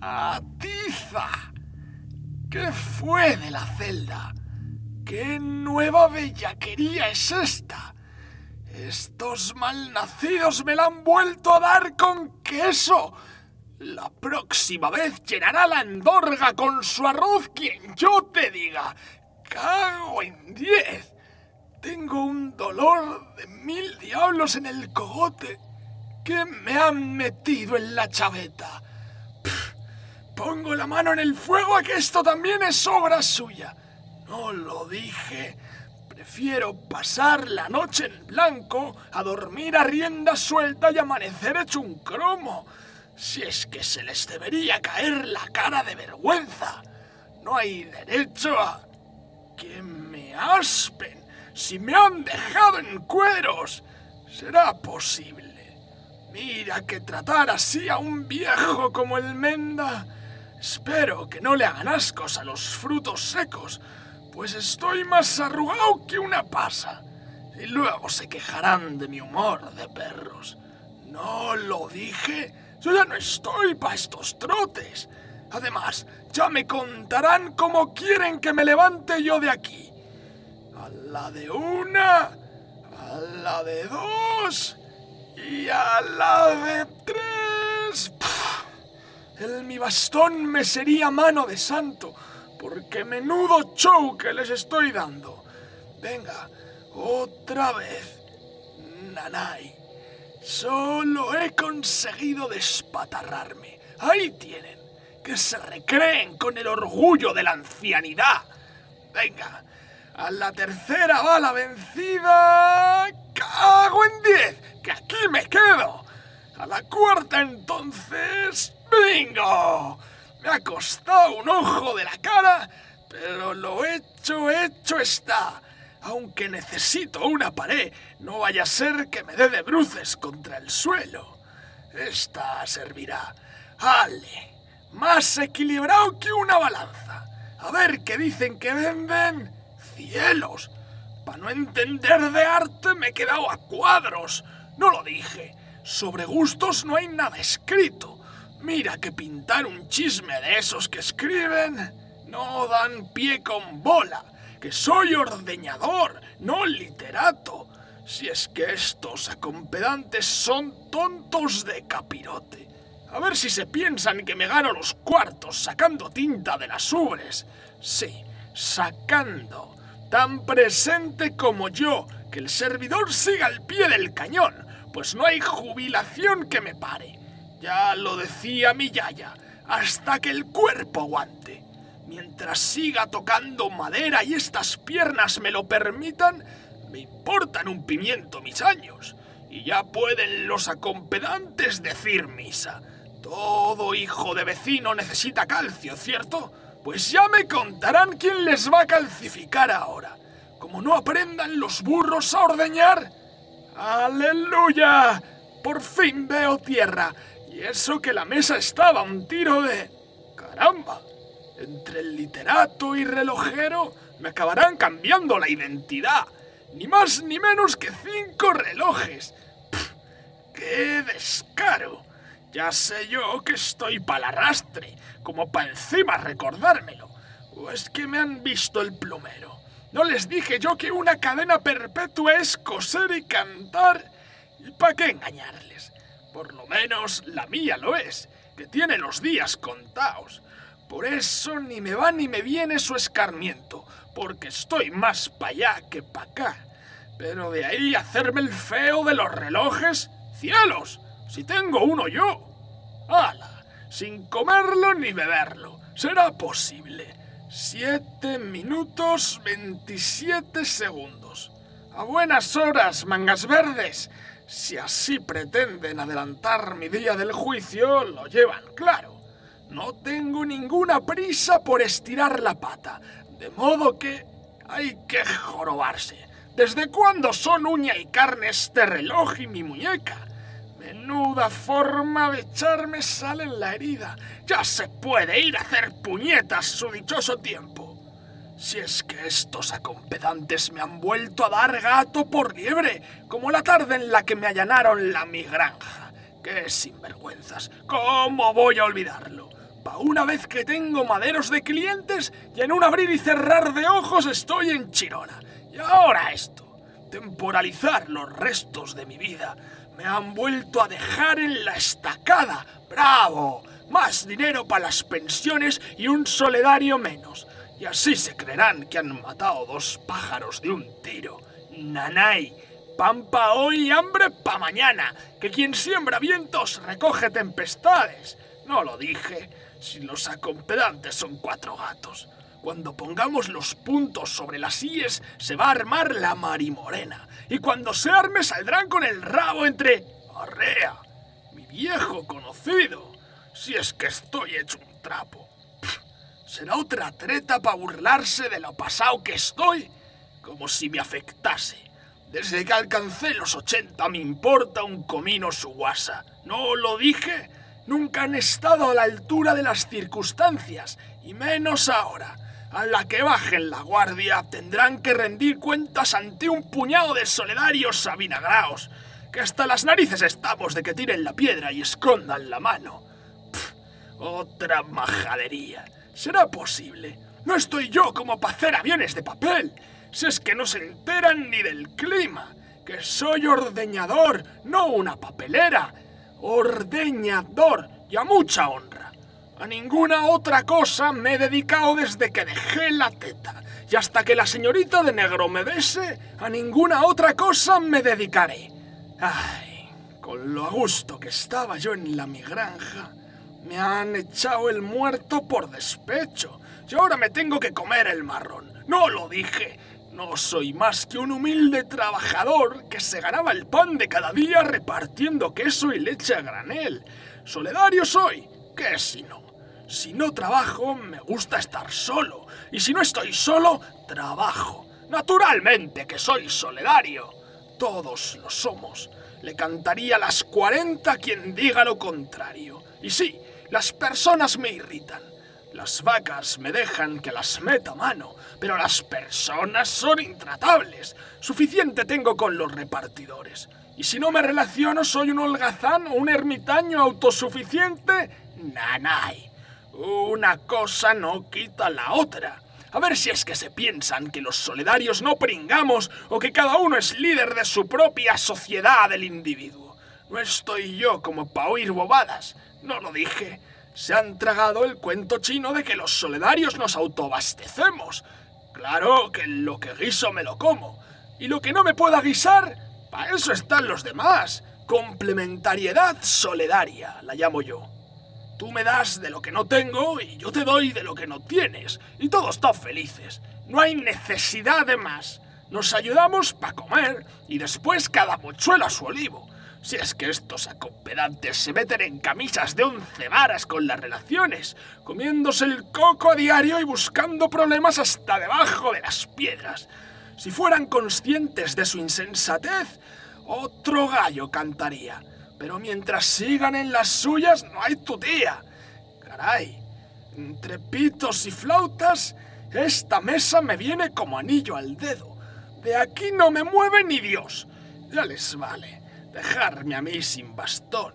¡Atiza! ¿Qué fue de la celda? ¿Qué nueva bellaquería es esta? Estos malnacidos me la han vuelto a dar con queso. La próxima vez llenará la andorga con su arroz quien yo te diga. ¡Cago en diez! Tengo un dolor de mil diablos en el cogote que me han metido en la chaveta. Pongo la mano en el fuego a que esto también es obra suya. No lo dije. Prefiero pasar la noche en blanco a dormir a rienda suelta y amanecer hecho un cromo. Si es que se les debería caer la cara de vergüenza. No hay derecho a que me aspen si me han dejado en cueros. ¿Será posible? Mira que tratar así a un viejo como el Menda. Espero que no le hagan ascos a los frutos secos, pues estoy más arrugado que una pasa. Y luego se quejarán de mi humor de perros. No lo dije. Yo ya no estoy para estos trotes. Además, ya me contarán cómo quieren que me levante yo de aquí. A la de una, a la de dos y a la de tres. El mi bastón me sería mano de santo, porque menudo show que les estoy dando. Venga, otra vez. Nanay. Solo he conseguido despatarrarme. Ahí tienen. Que se recreen con el orgullo de la ancianidad. Venga, a la tercera bala vencida. ¡Cago en diez! ¡Que aquí me quedo! A la cuarta entonces. ¡Bingo! Me ha costado un ojo de la cara, pero lo hecho, hecho está. Aunque necesito una pared, no vaya a ser que me dé de bruces contra el suelo. Esta servirá. ¡Ale! Más equilibrado que una balanza. A ver qué dicen que venden cielos! Para no entender de arte me he quedado a cuadros. No lo dije. Sobre gustos no hay nada escrito. Mira que pintar un chisme de esos que escriben no dan pie con bola. Que soy ordeñador, no literato. Si es que estos acompedantes son tontos de capirote. A ver si se piensan que me gano los cuartos sacando tinta de las ubres. Sí, sacando tan presente como yo, que el servidor siga al pie del cañón, pues no hay jubilación que me pare. Ya lo decía mi yaya, hasta que el cuerpo aguante. Mientras siga tocando madera y estas piernas me lo permitan, me importan un pimiento mis años. Y ya pueden los acompedantes decir misa. Todo hijo de vecino necesita calcio, ¿cierto? Pues ya me contarán quién les va a calcificar ahora. Como no aprendan los burros a ordeñar. ¡Aleluya! Por fin veo tierra. Y eso que la mesa estaba un tiro de... ¡Caramba! Entre el literato y relojero me acabarán cambiando la identidad. Ni más ni menos que cinco relojes. ¡Qué descaro! Ya sé yo que estoy para arrastre, como para encima recordármelo. ¿O es que me han visto el plumero? ¿No les dije yo que una cadena perpetua es coser y cantar? ¿Y para qué engañarles? Por lo menos la mía lo es, que tiene los días contados. Por eso ni me va ni me viene su escarmiento, porque estoy más para allá que para acá. Pero de ahí hacerme el feo de los relojes, cielos, si tengo uno yo. ¡Hala! Sin comerlo ni beberlo. ¿Será posible? Siete minutos veintisiete segundos. A buenas horas, mangas verdes. Si así pretenden adelantar mi día del juicio, lo llevan claro. No tengo ninguna prisa por estirar la pata, de modo que hay que jorobarse. ¿Desde cuándo son uña y carne este reloj y mi muñeca? Menuda forma de echarme sal en la herida. Ya se puede ir a hacer puñetas su dichoso tiempo. Si es que estos acompedantes me han vuelto a dar gato por liebre, como la tarde en la que me allanaron la mi granja. ¡Qué sinvergüenzas! ¿Cómo voy a olvidarlo? Pa' una vez que tengo maderos de clientes y en un abrir y cerrar de ojos estoy en Chirona. Y ahora esto. Temporalizar los restos de mi vida. Me han vuelto a dejar en la estacada. ¡Bravo! Más dinero para las pensiones y un soledario menos. Y así se creerán que han matado dos pájaros de un tiro. Nanay, pan pa hoy y hambre pa mañana. Que quien siembra vientos recoge tempestades. No lo dije. Si los acompedantes son cuatro gatos. Cuando pongamos los puntos sobre las IES se va a armar la marimorena. Y cuando se arme saldrán con el rabo entre... Arrea, mi viejo conocido. Si es que estoy hecho un trapo. ¿Será otra treta para burlarse de lo pasado que estoy? Como si me afectase. Desde que alcancé los 80 me importa un comino su guasa. ¿No lo dije? Nunca han estado a la altura de las circunstancias, y menos ahora. A la que bajen la guardia tendrán que rendir cuentas ante un puñado de soledarios avinagraos, que hasta las narices estamos de que tiren la piedra y escondan la mano. otra majadería. ¿Será posible? No estoy yo como para hacer aviones de papel. Si es que no se enteran ni del clima. Que soy ordeñador, no una papelera. Ordeñador y a mucha honra. A ninguna otra cosa me he dedicado desde que dejé la teta. Y hasta que la señorita de negro me bese, a ninguna otra cosa me dedicaré. Ay, con lo a gusto que estaba yo en la mi granja, me han echado el muerto por despecho. Y ahora me tengo que comer el marrón. No lo dije. No soy más que un humilde trabajador que se ganaba el pan de cada día repartiendo queso y leche a granel. Soledario soy. ¿Qué si no? Si no trabajo, me gusta estar solo. Y si no estoy solo, trabajo. Naturalmente que soy soledario. Todos lo somos. Le cantaría las 40 a quien diga lo contrario. Y sí, las personas me irritan. Las vacas me dejan que las meta mano, pero las personas son intratables. Suficiente tengo con los repartidores. Y si no me relaciono, soy un holgazán o un ermitaño autosuficiente, nanay. Una cosa no quita la otra. A ver si es que se piensan que los soledarios no pringamos o que cada uno es líder de su propia sociedad del individuo. No estoy yo como para oír bobadas. No lo dije. Se han tragado el cuento chino de que los soledarios nos autoabastecemos. Claro que lo que guiso me lo como. Y lo que no me pueda guisar, para eso están los demás. Complementariedad solidaria, la llamo yo. Tú me das de lo que no tengo y yo te doy de lo que no tienes. Y todos están felices. No hay necesidad de más. Nos ayudamos para comer y después cada mochuelo a su olivo. Si es que estos acopedantes se meten en camisas de once varas con las relaciones, comiéndose el coco a diario y buscando problemas hasta debajo de las piedras. Si fueran conscientes de su insensatez, otro gallo cantaría. Pero mientras sigan en las suyas, no hay tu tía. Caray, entre pitos y flautas, esta mesa me viene como anillo al dedo. De aquí no me mueve ni Dios. Ya les vale. Dejarme a mí sin bastón.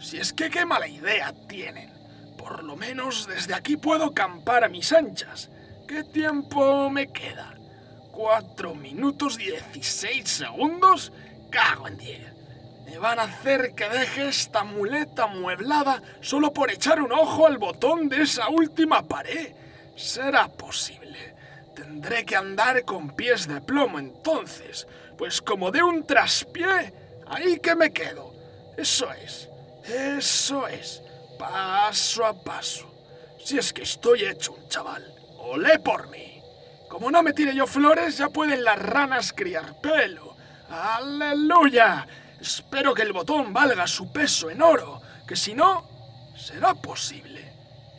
Si es que qué mala idea tienen. Por lo menos desde aquí puedo campar a mis anchas. ¿Qué tiempo me queda? ¿Cuatro minutos dieciséis segundos? Cago en diez. Me van a hacer que deje esta muleta mueblada solo por echar un ojo al botón de esa última pared. Será posible. Tendré que andar con pies de plomo entonces, pues como de un traspié, ahí que me quedo. Eso es, eso es, paso a paso. Si es que estoy hecho un chaval, olé por mí. Como no me tire yo flores, ya pueden las ranas criar pelo. ¡Aleluya! Espero que el botón valga su peso en oro, que si no, será posible.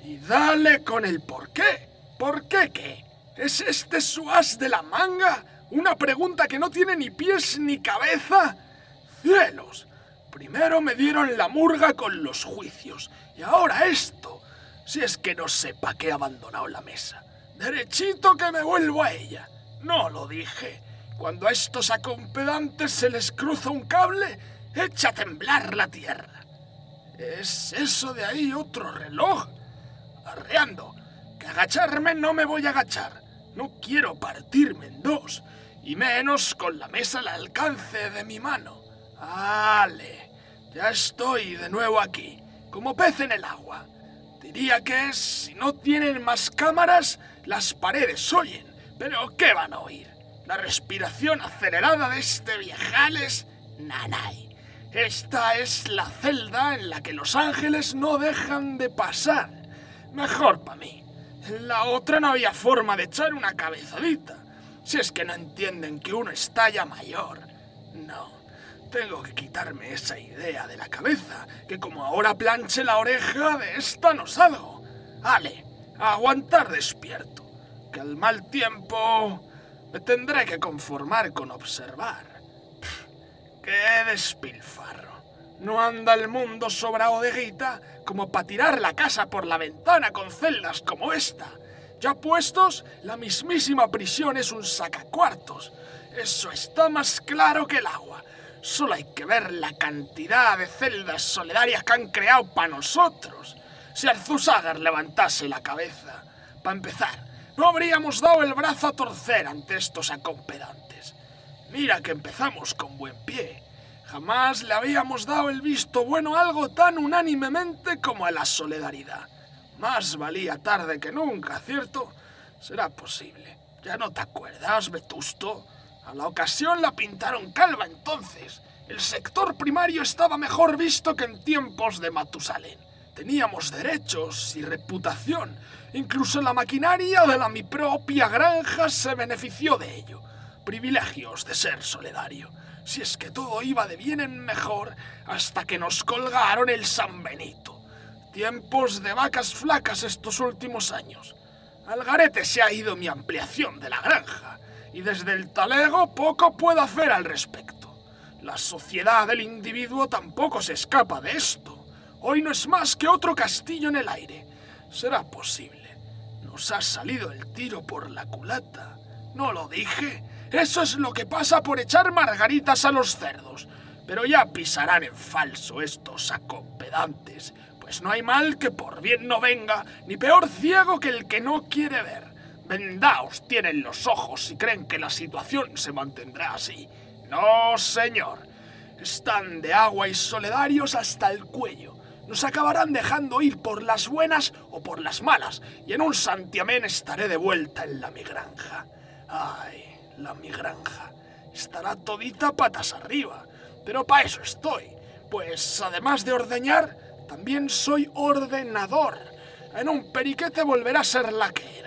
Y dale con el por qué. ¿Por qué qué? ¿Es este su as de la manga? ¿Una pregunta que no tiene ni pies ni cabeza? ¡Cielos! Primero me dieron la murga con los juicios, y ahora esto. Si es que no sepa que he abandonado la mesa. Derechito que me vuelvo a ella. No lo dije. Cuando a estos acompedantes se les cruza un cable, echa a temblar la tierra. ¿Es eso de ahí otro reloj? arreando. Que agacharme no me voy a agachar. No quiero partirme en dos, y menos con la mesa al alcance de mi mano. ¡Ale! Ya estoy de nuevo aquí, como pez en el agua. Diría que si no tienen más cámaras, las paredes oyen. Pero ¿qué van a oír? La respiración acelerada de este viajales nanay. Esta es la celda en la que los ángeles no dejan de pasar. Mejor para mí. En la otra no había forma de echar una cabezadita. Si es que no entienden que uno está ya mayor. No, tengo que quitarme esa idea de la cabeza, que como ahora planche la oreja, de esta no salgo. Ale, aguantar despierto, que al mal tiempo me tendré que conformar con observar. ¡Qué despilfarro! No anda el mundo sobrado de guita como para tirar la casa por la ventana con celdas como esta. Ya puestos, la mismísima prisión es un sacacuartos. Eso está más claro que el agua. Solo hay que ver la cantidad de celdas solidarias que han creado para nosotros. Si Arzusagar levantase la cabeza, para empezar, no habríamos dado el brazo a torcer ante estos acompedantes. Mira que empezamos con buen pie. Jamás le habíamos dado el visto bueno a algo tan unánimemente como a la solidaridad. Más valía tarde que nunca, ¿cierto? Será posible. ¿Ya no te acuerdas, Vetusto? A la ocasión la pintaron calva entonces. El sector primario estaba mejor visto que en tiempos de Matusalén. Teníamos derechos y reputación. Incluso la maquinaria de la mi propia granja se benefició de ello. Privilegios de ser solidario si es que todo iba de bien en mejor hasta que nos colgaron el San Benito. Tiempos de vacas flacas estos últimos años. Al garete se ha ido mi ampliación de la granja y desde el talego poco puedo hacer al respecto. La sociedad del individuo tampoco se escapa de esto. Hoy no es más que otro castillo en el aire. Será posible. Nos ha salido el tiro por la culata. ¿No lo dije? Eso es lo que pasa por echar margaritas a los cerdos. Pero ya pisarán en falso estos acompedantes, pues no hay mal que por bien no venga, ni peor ciego que el que no quiere ver. Vendaos tienen los ojos si creen que la situación se mantendrá así. No, señor. Están de agua y soledarios hasta el cuello. Nos acabarán dejando ir por las buenas o por las malas, y en un santiamén estaré de vuelta en la mi granja. Ay, la mi granja. Estará todita patas arriba. Pero para eso estoy. Pues además de ordeñar, también soy ordenador. En un periquete volverá a ser la que.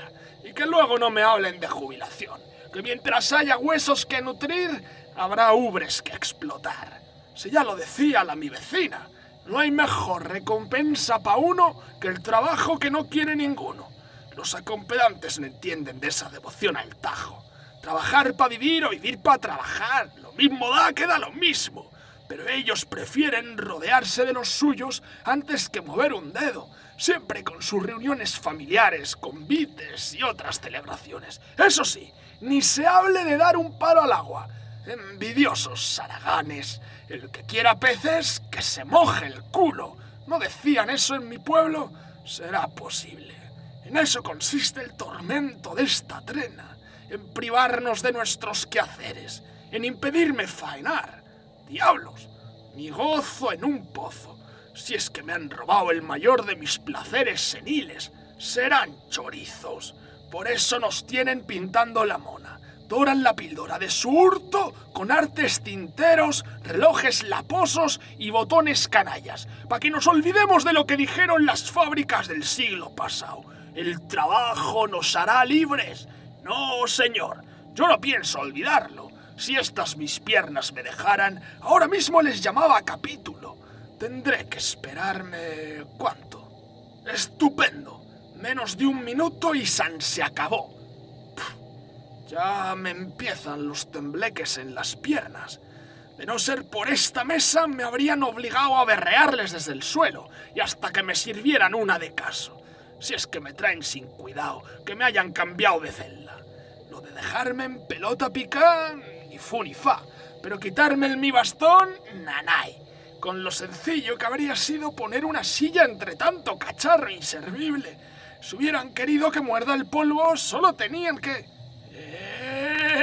Y que luego no me hablen de jubilación. Que mientras haya huesos que nutrir, habrá ubres que explotar. Si ya lo decía la mi vecina, no hay mejor recompensa para uno que el trabajo que no quiere ninguno. Los acompedantes no entienden de esa devoción al tajo. Trabajar para vivir o vivir para trabajar. Lo mismo da que da lo mismo. Pero ellos prefieren rodearse de los suyos antes que mover un dedo, siempre con sus reuniones familiares, convites y otras celebraciones. Eso sí, ni se hable de dar un palo al agua. Envidiosos saraganes. El que quiera peces, que se moje el culo. ¿No decían eso en mi pueblo? Será posible. En eso consiste el tormento de esta trena en privarnos de nuestros quehaceres, en impedirme faenar. Diablos, mi gozo en un pozo. Si es que me han robado el mayor de mis placeres seniles, serán chorizos. Por eso nos tienen pintando la mona. Doran la píldora de su hurto con artes tinteros, relojes laposos y botones canallas, para que nos olvidemos de lo que dijeron las fábricas del siglo pasado. El trabajo nos hará libres. No, señor, yo no pienso olvidarlo. Si estas mis piernas me dejaran, ahora mismo les llamaba capítulo. Tendré que esperarme... ¿Cuánto? Estupendo. Menos de un minuto y San se acabó. ya me empiezan los tembleques en las piernas. De no ser por esta mesa, me habrían obligado a berrearles desde el suelo y hasta que me sirvieran una de caso. Si es que me traen sin cuidado, que me hayan cambiado de celda de dejarme en pelota picar, ni fu ni fa. Pero quitarme el mi bastón, nanay. Con lo sencillo que habría sido poner una silla entre tanto cacharro inservible. Si hubieran querido que muerda el polvo, solo tenían que... ¡Eh!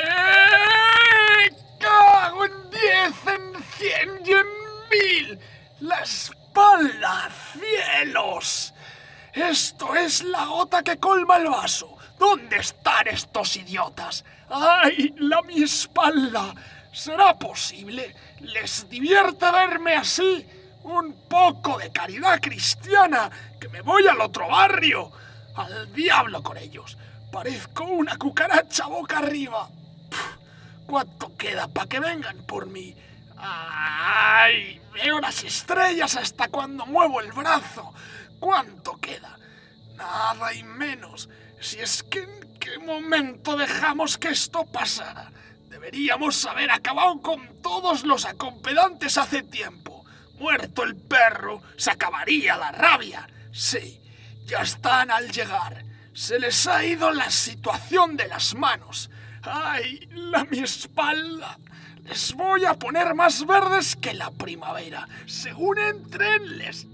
¡Cago en diez, en cien y en mil! ¡La espalda! ¡Cielos! Esto es la gota que colma el vaso. ¿Dónde están estos idiotas? ¡Ay, la mi espalda! ¿Será posible? ¿Les divierte verme así? Un poco de caridad cristiana, que me voy al otro barrio. Al diablo con ellos. Parezco una cucaracha boca arriba. ¿Cuánto queda para que vengan por mí? ¡Ay! Veo las estrellas hasta cuando muevo el brazo. ¿Cuánto queda? Nada y menos. Si es que en qué momento dejamos que esto pasara. Deberíamos haber acabado con todos los acompedantes hace tiempo. Muerto el perro, se acabaría la rabia. Sí, ya están al llegar. Se les ha ido la situación de las manos. ¡Ay, la mi espalda! Les voy a poner más verdes que la primavera. Según entren, les